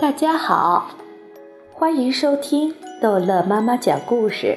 大家好，欢迎收听逗乐妈妈讲故事。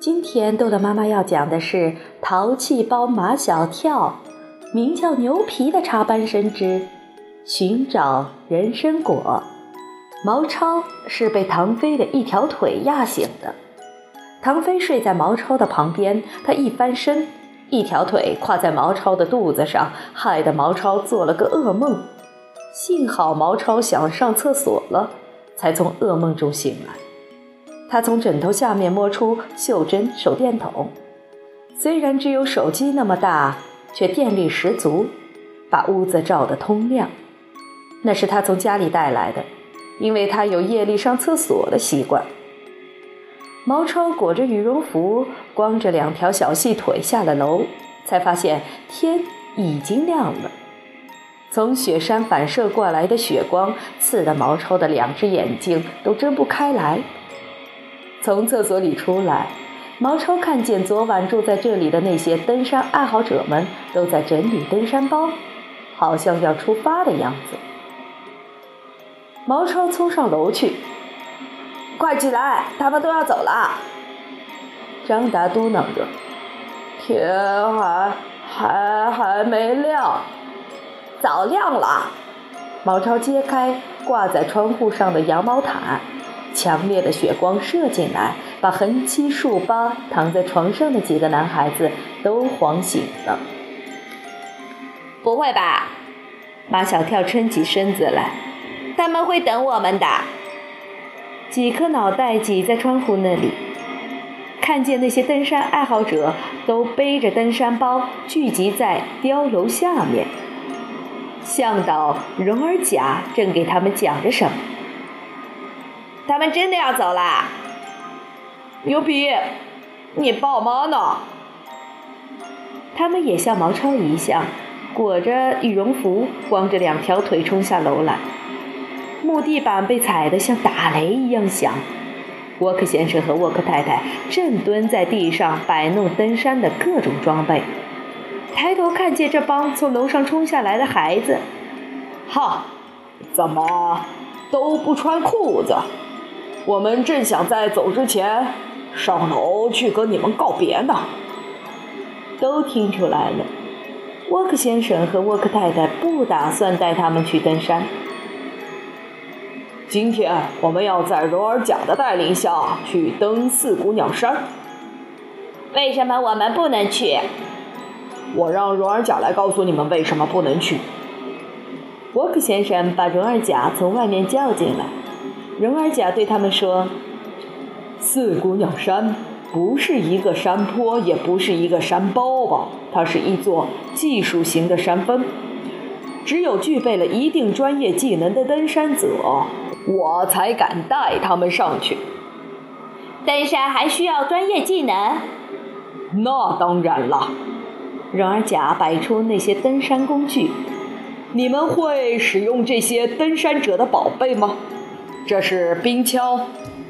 今天逗乐妈妈要讲的是《淘气包马小跳》，名叫牛皮的插班生之寻找人参果。毛超是被唐飞的一条腿压醒的，唐飞睡在毛超的旁边，他一翻身，一条腿跨在毛超的肚子上，害得毛超做了个噩梦。幸好毛超想上厕所了，才从噩梦中醒来。他从枕头下面摸出袖珍手电筒，虽然只有手机那么大，却电力十足，把屋子照得通亮。那是他从家里带来的，因为他有夜里上厕所的习惯。毛超裹着羽绒服，光着两条小细腿下了楼，才发现天已经亮了。从雪山反射过来的雪光，刺得毛超的两只眼睛都睁不开来。从厕所里出来，毛超看见昨晚住在这里的那些登山爱好者们都在整理登山包，好像要出发的样子。毛超冲上楼去：“快起来，他们都要走了。”张达嘟囔着：“天还还还没亮。”早亮了，毛超揭开挂在窗户上的羊毛毯，强烈的雪光射进来，把横七竖八躺在床上的几个男孩子都晃醒了。不会吧？马小跳撑起身子来，他们会等我们的。几颗脑袋挤在窗户那里，看见那些登山爱好者都背着登山包聚集在碉楼下面。向导荣儿甲正给他们讲着什么。他们真的要走啦！牛皮，你爸妈呢？他们也像毛超一样，裹着羽绒服，光着两条腿冲下楼来。木地板被踩得像打雷一样响。沃克先生和沃克太太正蹲在地上摆弄登山的各种装备。抬头看见这帮从楼上冲下来的孩子，哈，怎么都不穿裤子？我们正想在走之前上楼去跟你们告别呢。都听出来了，沃克先生和沃克太太不打算带他们去登山。今天我们要在柔尔甲的带领下去登四姑娘山。为什么我们不能去？我让荣尔甲来告诉你们为什么不能去。沃克先生把荣尔甲从外面叫进来。荣尔甲对他们说：“四姑娘山不是一个山坡，也不是一个山包包？它是一座技术型的山峰。只有具备了一定专业技能的登山者，我才敢带他们上去。登山还需要专业技能？那当然了。”然而甲摆出那些登山工具，你们会使用这些登山者的宝贝吗？这是冰锹、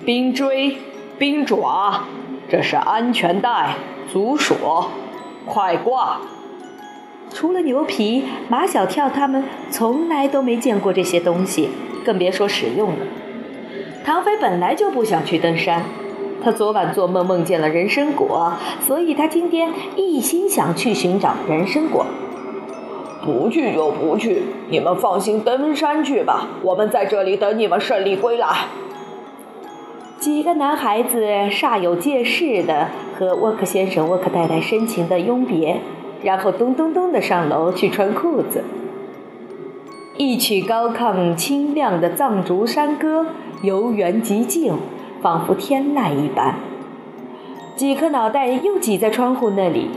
冰锥、冰爪，这是安全带、足锁、快挂。除了牛皮、马小跳他们，从来都没见过这些东西，更别说使用了。唐飞本来就不想去登山。他昨晚做梦梦见了人参果，所以他今天一心想去寻找人参果。不去就不去，你们放心登山去吧，我们在这里等你们胜利归来。几个男孩子煞有介事的和沃克先生、沃克太太深情的拥别，然后咚咚咚的上楼去穿裤子。一曲高亢清亮的藏族山歌由远极静。仿佛天籁一般，几颗脑袋又挤在窗户那里，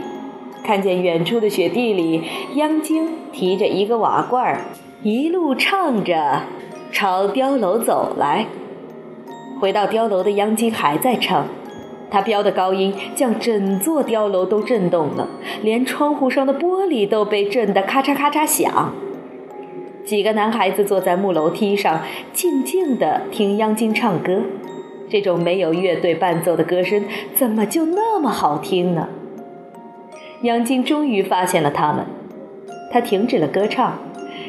看见远处的雪地里，央晶提着一个瓦罐儿，一路唱着，朝碉楼走来。回到碉楼的央晶还在唱，他飙的高音将整座碉楼都震动了，连窗户上的玻璃都被震得咔嚓咔嚓响。几个男孩子坐在木楼梯上，静静地听央金唱歌。这种没有乐队伴奏的歌声，怎么就那么好听呢？杨晶终于发现了他们，他停止了歌唱，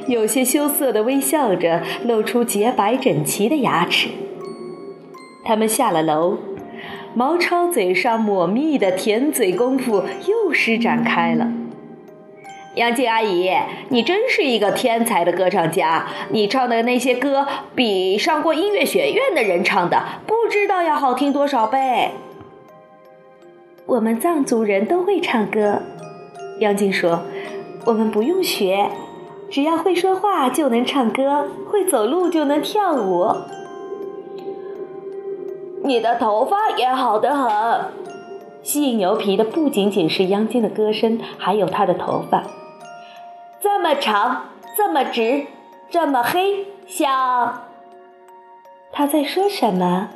有些羞涩地微笑着，露出洁白整齐的牙齿。他们下了楼，毛超嘴上抹蜜的甜嘴功夫又施展开了。杨静阿姨，你真是一个天才的歌唱家，你唱的那些歌比上过音乐学院的人唱的不知道要好听多少倍。我们藏族人都会唱歌，杨静说，我们不用学。只要会说话就能唱歌，会走路就能跳舞。你的头发也好得很。吸引牛皮的不仅仅是央金的歌声，还有他的头发，这么长，这么直，这么黑，像……他在说什么？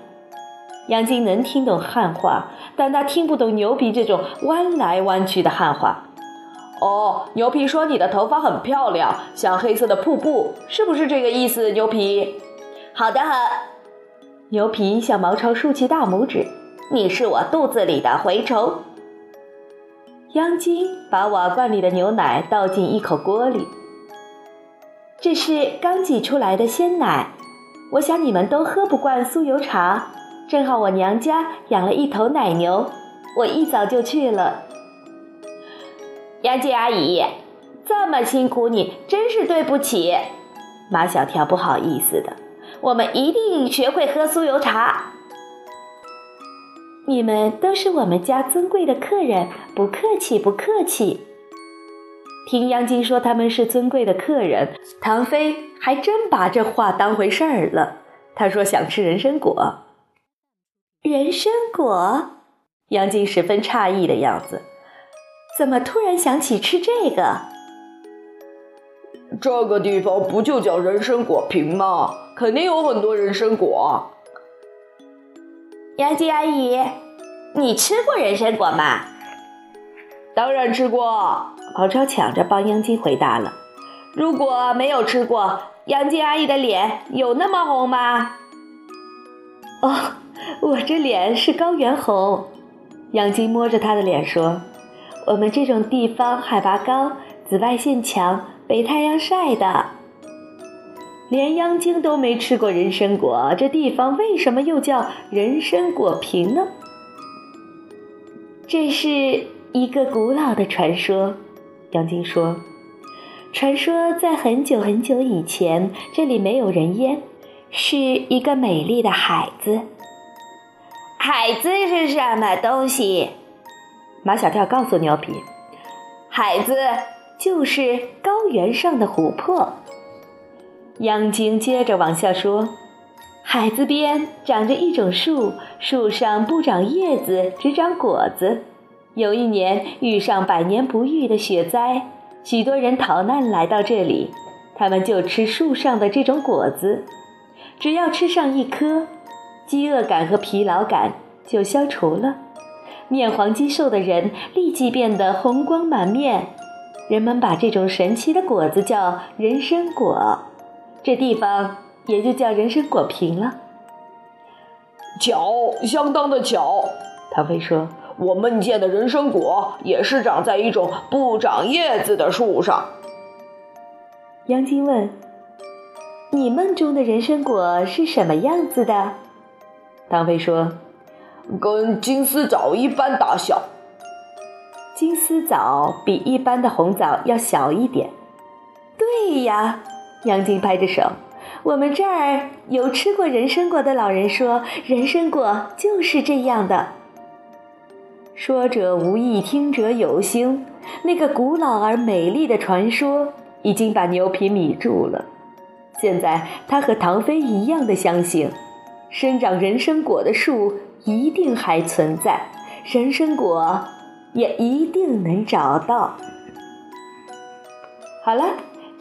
杨晶能听懂汉话，但他听不懂牛皮这种弯来弯去的汉话。哦，牛皮说你的头发很漂亮，像黑色的瀑布，是不是这个意思？牛皮，好的很。牛皮向毛超竖起大拇指，你是我肚子里的蛔虫。央金把瓦罐里的牛奶倒进一口锅里，这是刚挤出来的鲜奶，我想你们都喝不惯酥油茶，正好我娘家养了一头奶牛，我一早就去了。杨静阿姨，这么辛苦你，真是对不起。马小跳不好意思的，我们一定学会喝酥油茶。你们都是我们家尊贵的客人，不客气，不客气。听杨晶说他们是尊贵的客人，唐飞还真把这话当回事儿了。他说想吃人参果。人参果？杨晶十分诧异的样子。怎么突然想起吃这个？这个地方不就叫人参果坪吗？肯定有很多人参果。杨静阿姨，你吃过人参果吗？当然吃过。毛超抢着帮杨静回答了。如果没有吃过，杨静阿姨的脸有那么红吗？哦，我这脸是高原红。杨静摸着她的脸说。我们这种地方海拔高，紫外线强，被太阳晒的。连央京都没吃过人参果，这地方为什么又叫人参果坪呢？这是一个古老的传说。杨京说：“传说在很久很久以前，这里没有人烟，是一个美丽的海子。海子是什么东西？”马小跳告诉牛皮：“海子就是高原上的琥珀。”央京接着往下说：“海子边长着一种树，树上不长叶子，只长果子。有一年遇上百年不遇的雪灾，许多人逃难来到这里，他们就吃树上的这种果子。只要吃上一颗，饥饿感和疲劳感就消除了。”面黄肌瘦的人立即变得红光满面，人们把这种神奇的果子叫人参果，这地方也就叫人参果坪了。巧，相当的巧。唐飞说：“我梦见的人参果也是长在一种不长叶子的树上。”杨金问：“你梦中的人参果是什么样子的？”唐飞说。跟金丝枣一般大小，金丝枣比一般的红枣要小一点。对呀，杨晶拍着手，我们这儿有吃过人参果的老人说，人参果就是这样的。说者无意，听者有心。那个古老而美丽的传说已经把牛皮迷住了。现在他和唐飞一样的相信，生长人参果的树。一定还存在，人参果也一定能找到。好了，